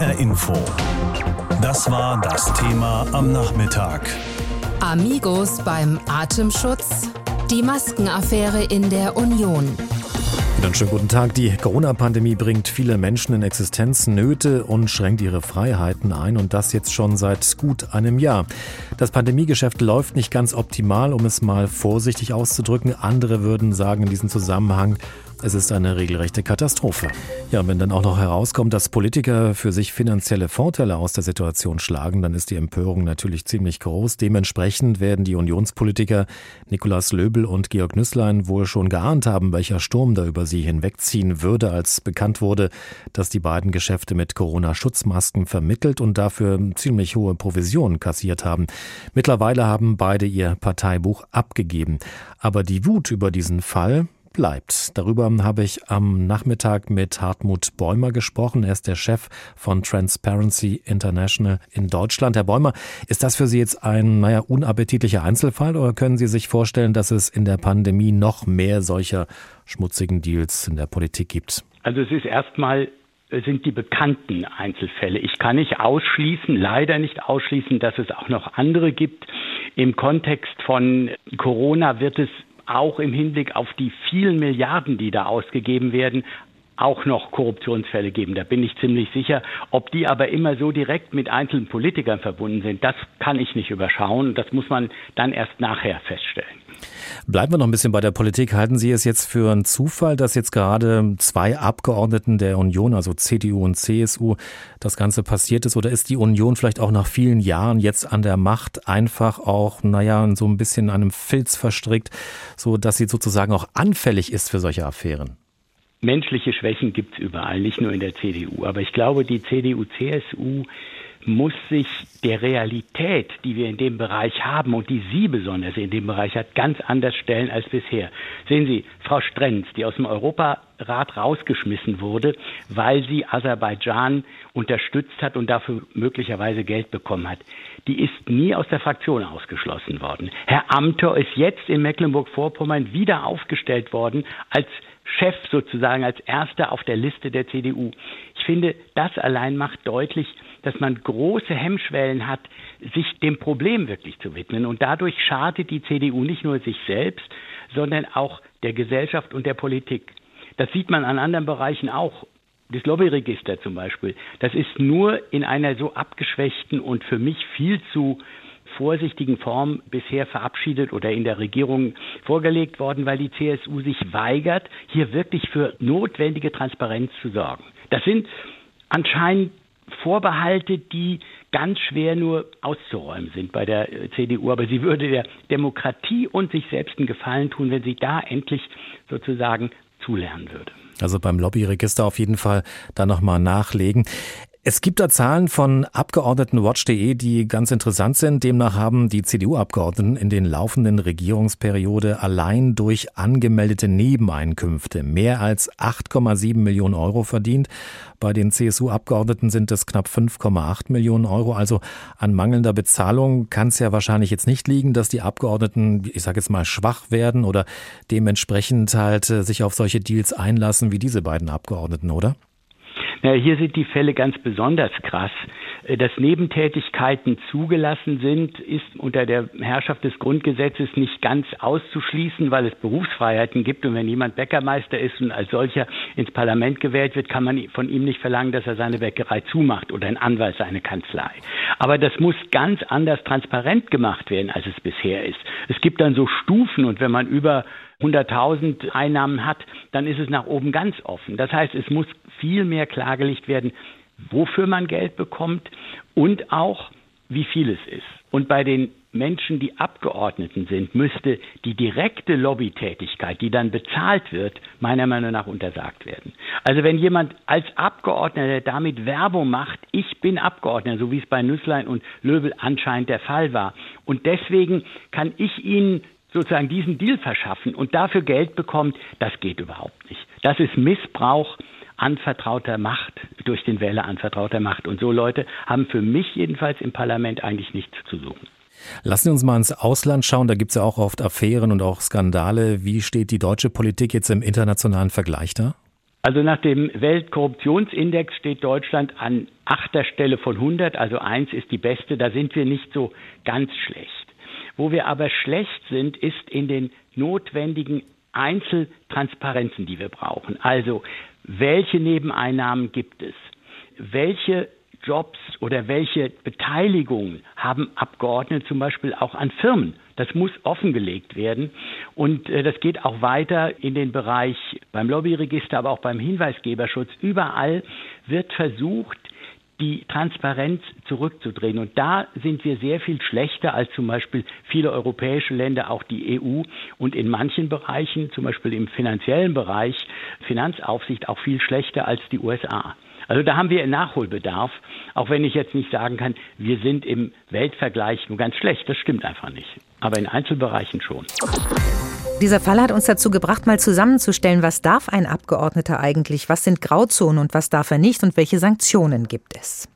HR Info. Das war das Thema am Nachmittag. Amigos beim Atemschutz. Die Maskenaffäre in der Union. Einen schönen guten Tag. Die Corona-Pandemie bringt viele Menschen in Existenznöte und schränkt ihre Freiheiten ein und das jetzt schon seit gut einem Jahr. Das Pandemiegeschäft läuft nicht ganz optimal, um es mal vorsichtig auszudrücken. Andere würden sagen in diesem Zusammenhang, es ist eine regelrechte Katastrophe. Ja, wenn dann auch noch herauskommt, dass Politiker für sich finanzielle Vorteile aus der Situation schlagen, dann ist die Empörung natürlich ziemlich groß. Dementsprechend werden die Unionspolitiker Nikolaus Löbel und Georg Nüßlein wohl schon geahnt haben, welcher Sturm da über sie hinwegziehen würde, als bekannt wurde, dass die beiden Geschäfte mit Corona-Schutzmasken vermittelt und dafür ziemlich hohe Provisionen kassiert haben. Mittlerweile haben beide ihr Parteibuch abgegeben. Aber die Wut über diesen Fall, bleibt. Darüber habe ich am Nachmittag mit Hartmut Bäumer gesprochen. Er ist der Chef von Transparency International in Deutschland. Herr Bäumer, ist das für Sie jetzt ein, naja, unappetitlicher Einzelfall oder können Sie sich vorstellen, dass es in der Pandemie noch mehr solcher schmutzigen Deals in der Politik gibt? Also es ist erstmal sind die bekannten Einzelfälle. Ich kann nicht ausschließen, leider nicht ausschließen, dass es auch noch andere gibt. Im Kontext von Corona wird es auch im Hinblick auf die vielen Milliarden, die da ausgegeben werden, auch noch Korruptionsfälle geben. Da bin ich ziemlich sicher. Ob die aber immer so direkt mit einzelnen Politikern verbunden sind, das kann ich nicht überschauen. Das muss man dann erst nachher feststellen. Bleiben wir noch ein bisschen bei der Politik. Halten Sie es jetzt für einen Zufall, dass jetzt gerade zwei Abgeordneten der Union, also CDU und CSU, das Ganze passiert ist? Oder ist die Union vielleicht auch nach vielen Jahren jetzt an der Macht einfach auch, naja, so ein bisschen in einem Filz verstrickt, so dass sie sozusagen auch anfällig ist für solche Affären? Menschliche Schwächen gibt es überall, nicht nur in der CDU. Aber ich glaube, die CDU, CSU muss sich der Realität, die wir in dem Bereich haben und die sie besonders in dem Bereich hat, ganz anders stellen als bisher. Sehen Sie, Frau Strenz, die aus dem Europarat rausgeschmissen wurde, weil sie Aserbaidschan unterstützt hat und dafür möglicherweise Geld bekommen hat, die ist nie aus der Fraktion ausgeschlossen worden. Herr Amthor ist jetzt in Mecklenburg-Vorpommern wieder aufgestellt worden als Chef sozusagen als erster auf der Liste der CDU. Ich finde, das allein macht deutlich, dass man große Hemmschwellen hat, sich dem Problem wirklich zu widmen. Und dadurch schadet die CDU nicht nur sich selbst, sondern auch der Gesellschaft und der Politik. Das sieht man an anderen Bereichen auch. Das Lobbyregister zum Beispiel. Das ist nur in einer so abgeschwächten und für mich viel zu vorsichtigen Form bisher verabschiedet oder in der Regierung vorgelegt worden, weil die CSU sich weigert, hier wirklich für notwendige Transparenz zu sorgen. Das sind anscheinend Vorbehalte, die ganz schwer nur auszuräumen sind bei der CDU. Aber sie würde der Demokratie und sich selbst einen Gefallen tun, wenn sie da endlich sozusagen zulernen würde. Also beim Lobbyregister auf jeden Fall da nochmal nachlegen. Es gibt da Zahlen von Abgeordnetenwatch.de, die ganz interessant sind. Demnach haben die CDU-Abgeordneten in den laufenden Regierungsperiode allein durch angemeldete Nebeneinkünfte mehr als 8,7 Millionen Euro verdient. Bei den CSU-Abgeordneten sind es knapp 5,8 Millionen Euro. Also an mangelnder Bezahlung kann es ja wahrscheinlich jetzt nicht liegen, dass die Abgeordneten, ich sage jetzt mal, schwach werden oder dementsprechend halt äh, sich auf solche Deals einlassen wie diese beiden Abgeordneten, oder? Naja, hier sind die Fälle ganz besonders krass. Äh, dass Nebentätigkeiten zugelassen sind, ist unter der Herrschaft des Grundgesetzes nicht ganz auszuschließen, weil es Berufsfreiheiten gibt. Und wenn jemand Bäckermeister ist und als solcher ins Parlament gewählt wird, kann man von ihm nicht verlangen, dass er seine Bäckerei zumacht oder ein Anwalt seine Kanzlei. Aber das muss ganz anders transparent gemacht werden, als es bisher ist. Es gibt dann so Stufen und wenn man über 100.000 Einnahmen hat, dann ist es nach oben ganz offen. Das heißt, es muss viel mehr klargelegt werden, wofür man Geld bekommt und auch, wie viel es ist. Und bei den Menschen, die Abgeordneten sind, müsste die direkte Lobbytätigkeit, die dann bezahlt wird, meiner Meinung nach untersagt werden. Also wenn jemand als Abgeordneter damit Werbung macht, ich bin Abgeordneter, so wie es bei Nüsslein und Löbel anscheinend der Fall war, und deswegen kann ich Ihnen sozusagen diesen Deal verschaffen und dafür Geld bekommt, das geht überhaupt nicht. Das ist Missbrauch anvertrauter Macht, durch den Wähler anvertrauter Macht. Und so Leute haben für mich jedenfalls im Parlament eigentlich nichts zu suchen. Lassen Sie uns mal ins Ausland schauen. Da gibt es ja auch oft Affären und auch Skandale. Wie steht die deutsche Politik jetzt im internationalen Vergleich da? Also nach dem Weltkorruptionsindex steht Deutschland an achter Stelle von 100, also eins ist die beste, da sind wir nicht so ganz schlecht. Wo wir aber schlecht sind, ist in den notwendigen Einzeltransparenzen, die wir brauchen. Also welche Nebeneinnahmen gibt es? Welche Jobs oder welche Beteiligungen haben Abgeordnete zum Beispiel auch an Firmen? Das muss offengelegt werden. Und äh, das geht auch weiter in den Bereich beim Lobbyregister, aber auch beim Hinweisgeberschutz. Überall wird versucht, die Transparenz zurückzudrehen. Und da sind wir sehr viel schlechter als zum Beispiel viele europäische Länder, auch die EU und in manchen Bereichen, zum Beispiel im finanziellen Bereich, Finanzaufsicht auch viel schlechter als die USA. Also da haben wir Nachholbedarf, auch wenn ich jetzt nicht sagen kann, wir sind im Weltvergleich nur ganz schlecht. Das stimmt einfach nicht. Aber in Einzelbereichen schon. Dieser Fall hat uns dazu gebracht, mal zusammenzustellen, was darf ein Abgeordneter eigentlich, was sind Grauzonen und was darf er nicht und welche Sanktionen gibt es.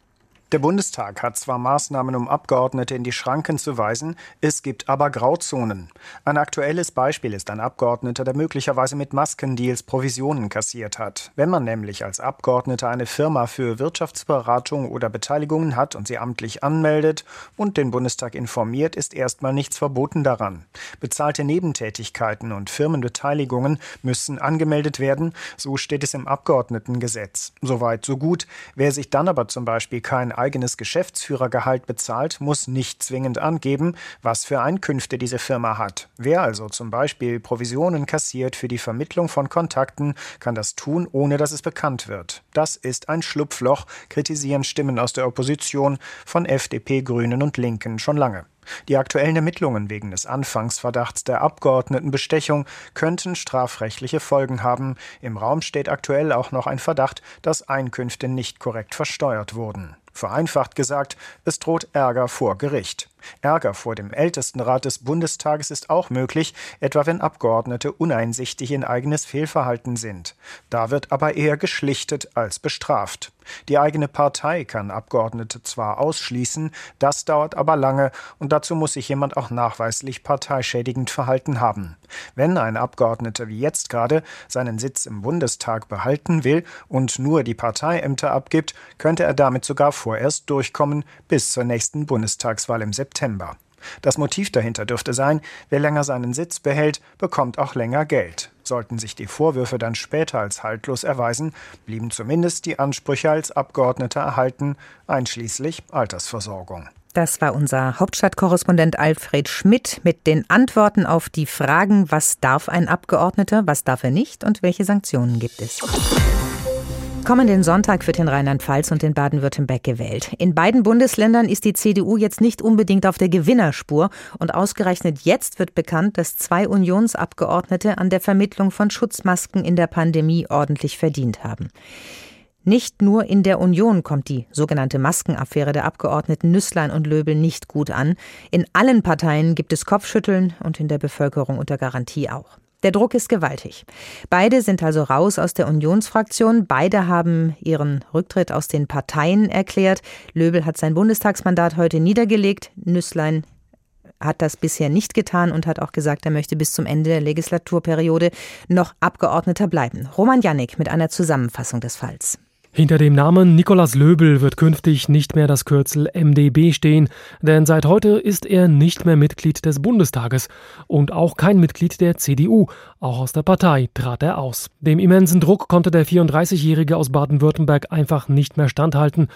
Der Bundestag hat zwar Maßnahmen, um Abgeordnete in die Schranken zu weisen, es gibt aber Grauzonen. Ein aktuelles Beispiel ist ein Abgeordneter, der möglicherweise mit Maskendeals Provisionen kassiert hat. Wenn man nämlich als Abgeordneter eine Firma für Wirtschaftsberatung oder Beteiligungen hat und sie amtlich anmeldet und den Bundestag informiert, ist erstmal nichts verboten daran. Bezahlte Nebentätigkeiten und Firmenbeteiligungen müssen angemeldet werden, so steht es im Abgeordnetengesetz. Soweit, so gut. Wer sich dann aber zum Beispiel kein eigenes Geschäftsführergehalt bezahlt, muss nicht zwingend angeben, was für Einkünfte diese Firma hat. Wer also zum Beispiel Provisionen kassiert für die Vermittlung von Kontakten, kann das tun, ohne dass es bekannt wird. Das ist ein Schlupfloch, kritisieren Stimmen aus der Opposition von FDP, Grünen und Linken schon lange. Die aktuellen Ermittlungen wegen des Anfangsverdachts der Abgeordnetenbestechung könnten strafrechtliche Folgen haben. Im Raum steht aktuell auch noch ein Verdacht, dass Einkünfte nicht korrekt versteuert wurden. Vereinfacht gesagt, es droht Ärger vor Gericht. Ärger vor dem Ältestenrat des Bundestages ist auch möglich, etwa wenn Abgeordnete uneinsichtig in eigenes Fehlverhalten sind. Da wird aber eher geschlichtet als bestraft. Die eigene Partei kann Abgeordnete zwar ausschließen, das dauert aber lange und dazu muss sich jemand auch nachweislich parteischädigend verhalten haben. Wenn ein Abgeordneter wie jetzt gerade seinen Sitz im Bundestag behalten will und nur die Parteiämter abgibt, könnte er damit sogar vorerst durchkommen bis zur nächsten Bundestagswahl im September. September. Das Motiv dahinter dürfte sein, wer länger seinen Sitz behält, bekommt auch länger Geld. Sollten sich die Vorwürfe dann später als haltlos erweisen, blieben zumindest die Ansprüche als Abgeordneter erhalten, einschließlich Altersversorgung. Das war unser Hauptstadtkorrespondent Alfred Schmidt mit den Antworten auf die Fragen, was darf ein Abgeordneter, was darf er nicht und welche Sanktionen gibt es. Kommenden Sonntag wird in Rheinland-Pfalz und in Baden-Württemberg gewählt. In beiden Bundesländern ist die CDU jetzt nicht unbedingt auf der Gewinnerspur. Und ausgerechnet jetzt wird bekannt, dass zwei Unionsabgeordnete an der Vermittlung von Schutzmasken in der Pandemie ordentlich verdient haben. Nicht nur in der Union kommt die sogenannte Maskenaffäre der Abgeordneten Nüßlein und Löbel nicht gut an. In allen Parteien gibt es Kopfschütteln und in der Bevölkerung unter Garantie auch. Der Druck ist gewaltig. Beide sind also raus aus der Unionsfraktion. Beide haben ihren Rücktritt aus den Parteien erklärt. Löbel hat sein Bundestagsmandat heute niedergelegt. Nüßlein hat das bisher nicht getan und hat auch gesagt, er möchte bis zum Ende der Legislaturperiode noch Abgeordneter bleiben. Roman Jannik mit einer Zusammenfassung des Falls. Hinter dem Namen Nikolaus Löbel wird künftig nicht mehr das Kürzel MdB stehen, denn seit heute ist er nicht mehr Mitglied des Bundestages und auch kein Mitglied der CDU. Auch aus der Partei trat er aus. Dem immensen Druck konnte der 34-Jährige aus Baden-Württemberg einfach nicht mehr standhalten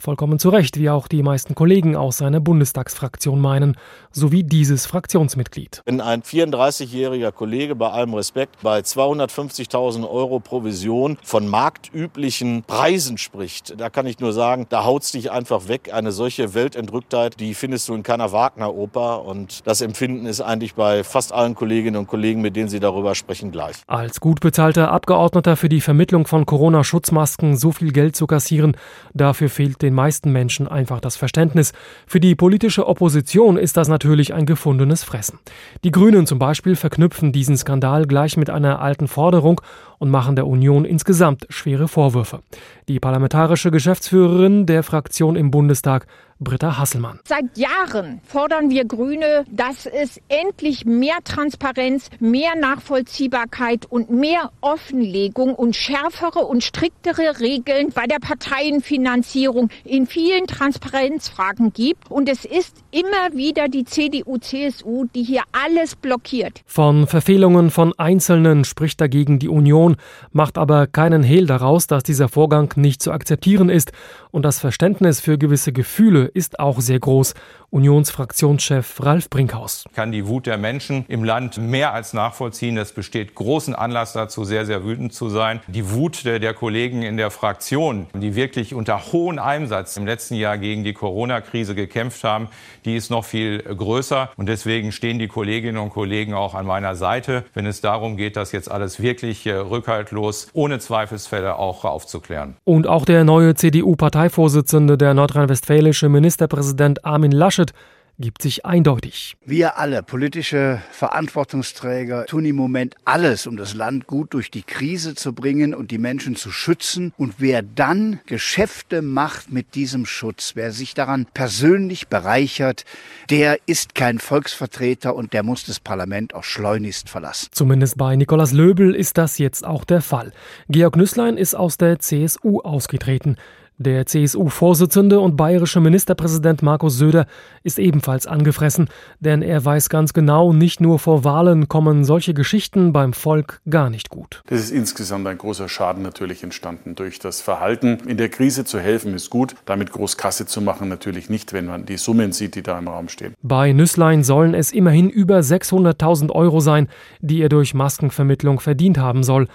Vollkommen zu Recht, wie auch die meisten Kollegen aus seiner Bundestagsfraktion meinen, sowie dieses Fraktionsmitglied. Wenn ein 34-jähriger Kollege bei allem Respekt bei 250.000 Euro Provision von marktüblichen Preisen spricht, da kann ich nur sagen, da haut's dich einfach weg. Eine solche Weltentrücktheit, die findest du in keiner Wagner-Oper. Und das Empfinden ist eigentlich bei fast allen Kolleginnen und Kollegen, mit denen Sie darüber sprechen, gleich. Als gut bezahlter Abgeordneter für die Vermittlung von Corona-Schutzmasken so viel Geld zu kassieren, dafür fehlt den den meisten Menschen einfach das Verständnis. Für die politische Opposition ist das natürlich ein gefundenes Fressen. Die Grünen zum Beispiel verknüpfen diesen Skandal gleich mit einer alten Forderung und machen der Union insgesamt schwere Vorwürfe. Die parlamentarische Geschäftsführerin der Fraktion im Bundestag Britta Hasselmann. Seit Jahren fordern wir Grüne, dass es endlich mehr Transparenz, mehr Nachvollziehbarkeit und mehr Offenlegung und schärfere und striktere Regeln bei der Parteienfinanzierung in vielen Transparenzfragen gibt. Und es ist immer wieder die CDU, CSU, die hier alles blockiert. Von Verfehlungen von Einzelnen spricht dagegen die Union, macht aber keinen Hehl daraus, dass dieser Vorgang nicht zu akzeptieren ist. Und das Verständnis für gewisse Gefühle ist auch sehr groß. Unionsfraktionschef Ralf Brinkhaus. Ich kann die Wut der Menschen im Land mehr als nachvollziehen. Es besteht großen Anlass dazu, sehr, sehr wütend zu sein. Die Wut der, der Kollegen in der Fraktion, die wirklich unter hohem Einsatz im letzten Jahr gegen die Corona-Krise gekämpft haben, die ist noch viel größer. Und deswegen stehen die Kolleginnen und Kollegen auch an meiner Seite, wenn es darum geht, das jetzt alles wirklich äh, rückhaltlos, ohne Zweifelsfälle auch aufzuklären. Und auch der neue CDU-Parteivorsitzende, der nordrhein-westfälische Ministerpräsident Armin Laschet, Laschet gibt sich eindeutig. Wir alle, politische Verantwortungsträger, tun im Moment alles, um das Land gut durch die Krise zu bringen und die Menschen zu schützen. Und wer dann Geschäfte macht mit diesem Schutz, wer sich daran persönlich bereichert, der ist kein Volksvertreter und der muss das Parlament auch schleunigst verlassen. Zumindest bei Nikolaus Löbel ist das jetzt auch der Fall. Georg Nüßlein ist aus der CSU ausgetreten. Der CSU-Vorsitzende und bayerische Ministerpräsident Markus Söder ist ebenfalls angefressen, denn er weiß ganz genau, nicht nur vor Wahlen kommen solche Geschichten beim Volk gar nicht gut. Das ist insgesamt ein großer Schaden natürlich entstanden durch das Verhalten. In der Krise zu helfen ist gut, damit groß Kasse zu machen natürlich nicht, wenn man die Summen sieht, die da im Raum stehen. Bei Nüsslein sollen es immerhin über 600.000 Euro sein, die er durch Maskenvermittlung verdient haben soll.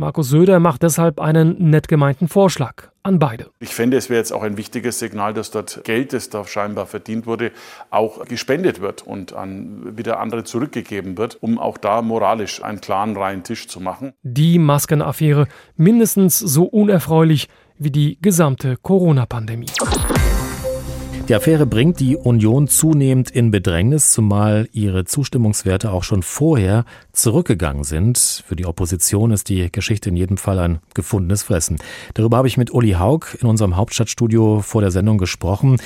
Markus Söder macht deshalb einen nett gemeinten Vorschlag an beide. Ich fände, es wäre jetzt auch ein wichtiges Signal, dass dort Geld, das da scheinbar verdient wurde, auch gespendet wird und an wieder andere zurückgegeben wird, um auch da moralisch einen klaren, reinen Tisch zu machen. Die Maskenaffäre mindestens so unerfreulich wie die gesamte Corona-Pandemie. Die Affäre bringt die Union zunehmend in Bedrängnis, zumal ihre Zustimmungswerte auch schon vorher zurückgegangen sind. Für die Opposition ist die Geschichte in jedem Fall ein gefundenes Fressen. Darüber habe ich mit Uli Haug in unserem Hauptstadtstudio vor der Sendung gesprochen.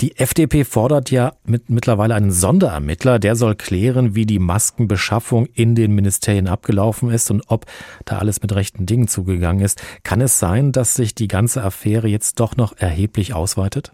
Die FDP fordert ja mit, mittlerweile einen Sonderermittler, der soll klären, wie die Maskenbeschaffung in den Ministerien abgelaufen ist und ob da alles mit rechten Dingen zugegangen ist. Kann es sein, dass sich die ganze Affäre jetzt doch noch erheblich ausweitet?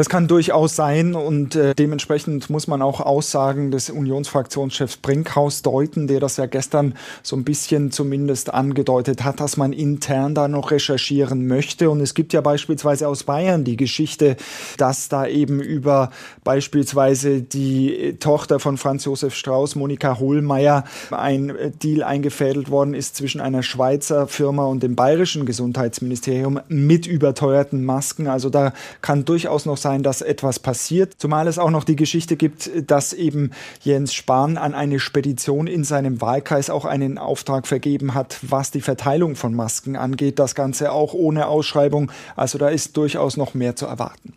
Das kann durchaus sein und äh, dementsprechend muss man auch Aussagen des Unionsfraktionschefs Brinkhaus deuten, der das ja gestern so ein bisschen zumindest angedeutet hat, dass man intern da noch recherchieren möchte. Und es gibt ja beispielsweise aus Bayern die Geschichte, dass da eben über beispielsweise die Tochter von Franz Josef Strauß, Monika Hohlmeier, ein äh, Deal eingefädelt worden ist zwischen einer Schweizer Firma und dem bayerischen Gesundheitsministerium mit überteuerten Masken. Also da kann durchaus noch sein, dass etwas passiert. Zumal es auch noch die Geschichte gibt, dass eben Jens Spahn an eine Spedition in seinem Wahlkreis auch einen Auftrag vergeben hat, was die Verteilung von Masken angeht. Das Ganze auch ohne Ausschreibung. Also da ist durchaus noch mehr zu erwarten.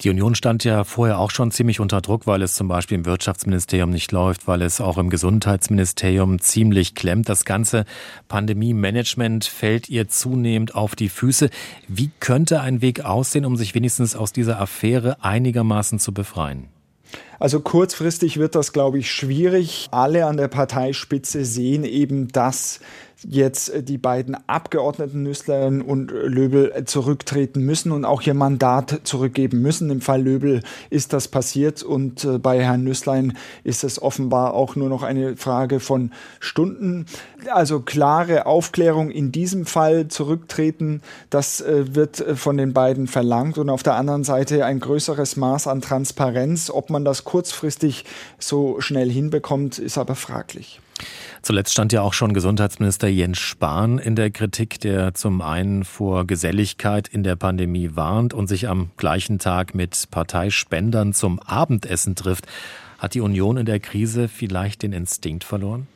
Die Union stand ja vorher auch schon ziemlich unter Druck, weil es zum Beispiel im Wirtschaftsministerium nicht läuft, weil es auch im Gesundheitsministerium ziemlich klemmt. Das ganze Pandemie-Management fällt ihr zunehmend auf die Füße. Wie könnte ein Weg aussehen, um sich wenigstens aus dieser Affäre einigermaßen zu befreien? Also kurzfristig wird das, glaube ich, schwierig. Alle an der Parteispitze sehen eben, dass jetzt äh, die beiden Abgeordneten Nüßlein und Löbel äh, zurücktreten müssen und auch ihr Mandat zurückgeben müssen. Im Fall Löbel ist das passiert und äh, bei Herrn Nüßlein ist es offenbar auch nur noch eine Frage von Stunden. Also klare Aufklärung in diesem Fall zurücktreten, das wird von den beiden verlangt und auf der anderen Seite ein größeres Maß an Transparenz. Ob man das kurzfristig so schnell hinbekommt, ist aber fraglich. Zuletzt stand ja auch schon Gesundheitsminister Jens Spahn in der Kritik, der zum einen vor Geselligkeit in der Pandemie warnt und sich am gleichen Tag mit Parteispendern zum Abendessen trifft. Hat die Union in der Krise vielleicht den Instinkt verloren?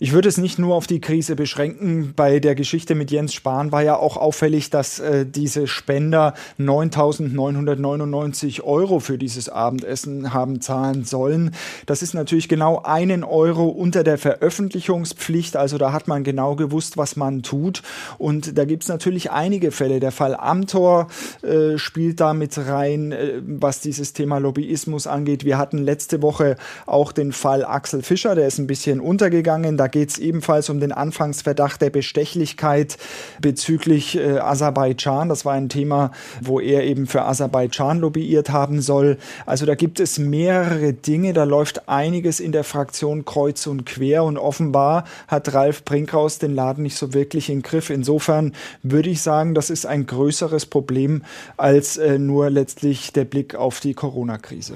Ich würde es nicht nur auf die Krise beschränken. Bei der Geschichte mit Jens Spahn war ja auch auffällig, dass äh, diese Spender 9.999 Euro für dieses Abendessen haben zahlen sollen. Das ist natürlich genau einen Euro unter der Veröffentlichungspflicht. Also da hat man genau gewusst, was man tut. Und da gibt es natürlich einige Fälle. Der Fall Amtor äh, spielt da mit rein, äh, was dieses Thema Lobbyismus angeht. Wir hatten letzte Woche auch den Fall Axel Fischer, der ist ein bisschen untergegangen. Da geht es ebenfalls um den Anfangsverdacht der Bestechlichkeit bezüglich äh, Aserbaidschan. Das war ein Thema, wo er eben für Aserbaidschan lobbyiert haben soll. Also da gibt es mehrere Dinge, da läuft einiges in der Fraktion kreuz und quer und offenbar hat Ralf Brinkhaus den Laden nicht so wirklich in Griff. Insofern würde ich sagen, das ist ein größeres Problem als äh, nur letztlich der Blick auf die Corona-Krise.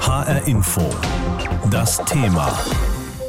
HR Info. Das Thema.